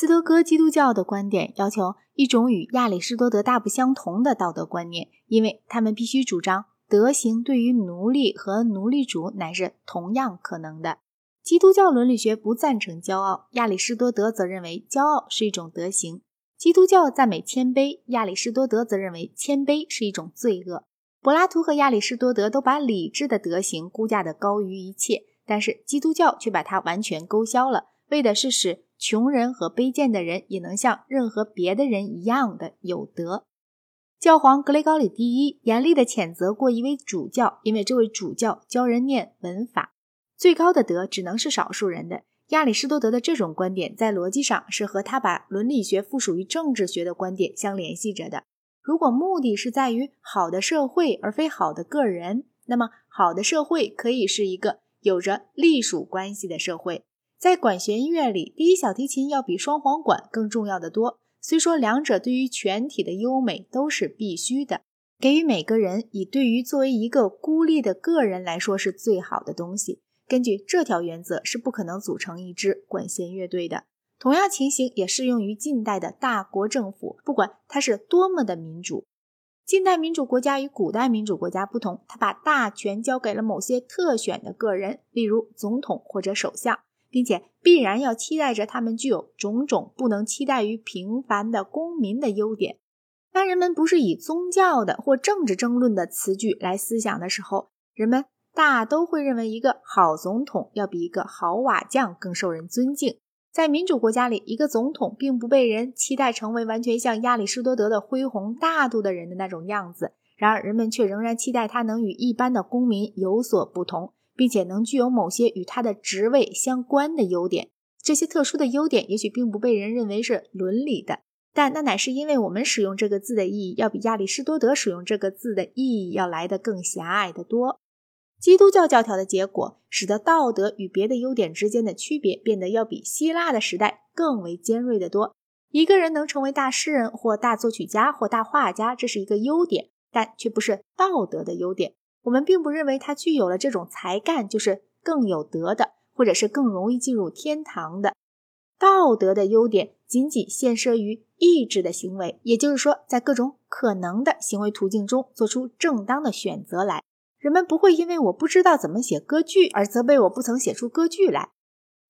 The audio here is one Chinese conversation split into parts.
斯多哥基督教的观点要求一种与亚里士多德大不相同的道德观念，因为他们必须主张德行对于奴隶和奴隶主乃是同样可能的。基督教伦理学不赞成骄傲，亚里士多德则认为骄傲是一种德行。基督教赞美谦卑，亚里士多德则认为谦卑是一种罪恶。柏拉图和亚里士多德都把理智的德行估价的高于一切，但是基督教却把它完全勾销了，为的是使穷人和卑贱的人也能像任何别的人一样的有德。教皇格雷高里第一严厉地谴责过一位主教，因为这位主教教人念文法。最高的德只能是少数人的。亚里士多德的这种观点在逻辑上是和他把伦理学附属于政治学的观点相联系着的。如果目的是在于好的社会而非好的个人，那么好的社会可以是一个有着隶属关系的社会。在管弦乐里，第一小提琴要比双簧管更重要的多。虽说两者对于全体的优美都是必须的，给予每个人以对于作为一个孤立的个人来说是最好的东西。根据这条原则，是不可能组成一支管弦乐队的。同样情形也适用于近代的大国政府，不管它是多么的民主。近代民主国家与古代民主国家不同，它把大权交给了某些特选的个人，例如总统或者首相，并且必然要期待着他们具有种种不能期待于平凡的公民的优点。当人们不是以宗教的或政治争论的词句来思想的时候，人们。大都会认为一个好总统要比一个好瓦匠更受人尊敬。在民主国家里，一个总统并不被人期待成为完全像亚里士多德的恢宏大度的人的那种样子。然而，人们却仍然期待他能与一般的公民有所不同，并且能具有某些与他的职位相关的优点。这些特殊的优点也许并不被人认为是伦理的，但那乃是因为我们使用这个字的意义要比亚里士多德使用这个字的意义要来得更狭隘得多。基督教教条的结果，使得道德与别的优点之间的区别变得要比希腊的时代更为尖锐得多。一个人能成为大诗人或大作曲家或大画家，这是一个优点，但却不是道德的优点。我们并不认为他具有了这种才干就是更有德的，或者是更容易进入天堂的。道德的优点仅仅限设于意志的行为，也就是说，在各种可能的行为途径中做出正当的选择来。人们不会因为我不知道怎么写歌剧而责备我不曾写出歌剧来。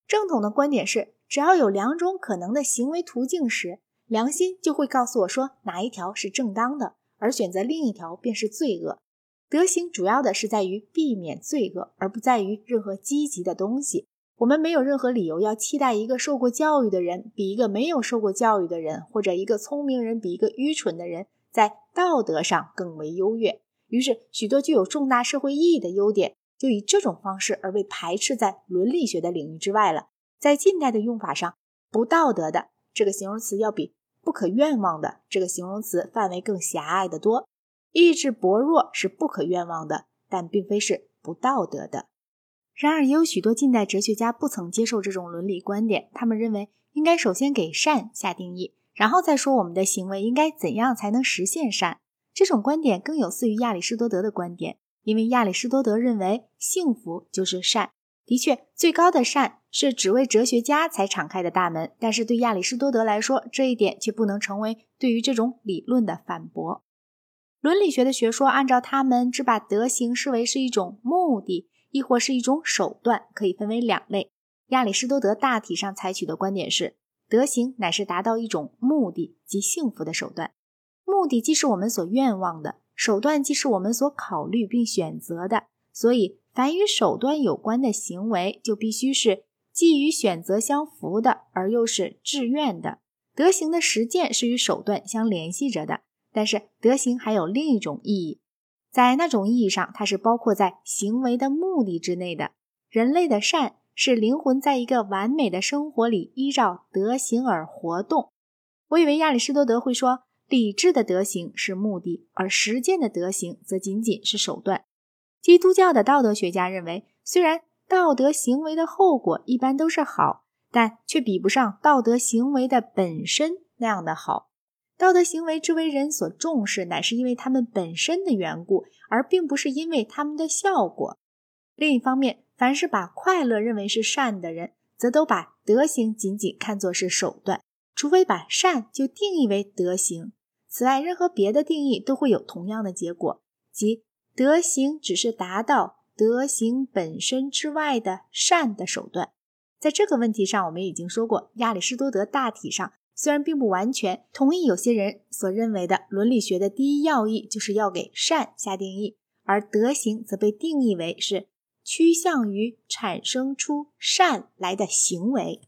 正统的观点是，只要有两种可能的行为途径时，良心就会告诉我说哪一条是正当的，而选择另一条便是罪恶。德行主要的是在于避免罪恶，而不在于任何积极的东西。我们没有任何理由要期待一个受过教育的人比一个没有受过教育的人，或者一个聪明人比一个愚蠢的人在道德上更为优越。于是，许多具有重大社会意义的优点，就以这种方式而被排斥在伦理学的领域之外了。在近代的用法上，“不道德的”这个形容词要比“不可愿望的”这个形容词范围更狭隘得多。意志薄弱是不可愿望的，但并非是不道德的。然而，也有许多近代哲学家不曾接受这种伦理观点。他们认为，应该首先给善下定义，然后再说我们的行为应该怎样才能实现善。这种观点更有似于亚里士多德的观点，因为亚里士多德认为幸福就是善。的确，最高的善是只为哲学家才敞开的大门，但是对亚里士多德来说，这一点却不能成为对于这种理论的反驳。伦理学的学说按照他们只把德行视为是一种目的，亦或是一种手段，可以分为两类。亚里士多德大体上采取的观点是，德行乃是达到一种目的及幸福的手段。目的既是我们所愿望的，手段既是我们所考虑并选择的，所以凡与手段有关的行为，就必须是既与选择相符的，而又是志愿的。德行的实践是与手段相联系着的，但是德行还有另一种意义，在那种意义上，它是包括在行为的目的之内的。人类的善是灵魂在一个完美的生活里依照德行而活动。我以为亚里士多德会说。理智的德行是目的，而实践的德行则仅仅是手段。基督教的道德学家认为，虽然道德行为的后果一般都是好，但却比不上道德行为的本身那样的好。道德行为之为人所重视，乃是因为他们本身的缘故，而并不是因为他们的效果。另一方面，凡是把快乐认为是善的人，则都把德行仅仅看作是手段。除非把善就定义为德行。此外，任何别的定义都会有同样的结果，即德行只是达到德行本身之外的善的手段。在这个问题上，我们已经说过，亚里士多德大体上虽然并不完全同意有些人所认为的伦理学的第一要义就是要给善下定义，而德行则被定义为是趋向于产生出善来的行为。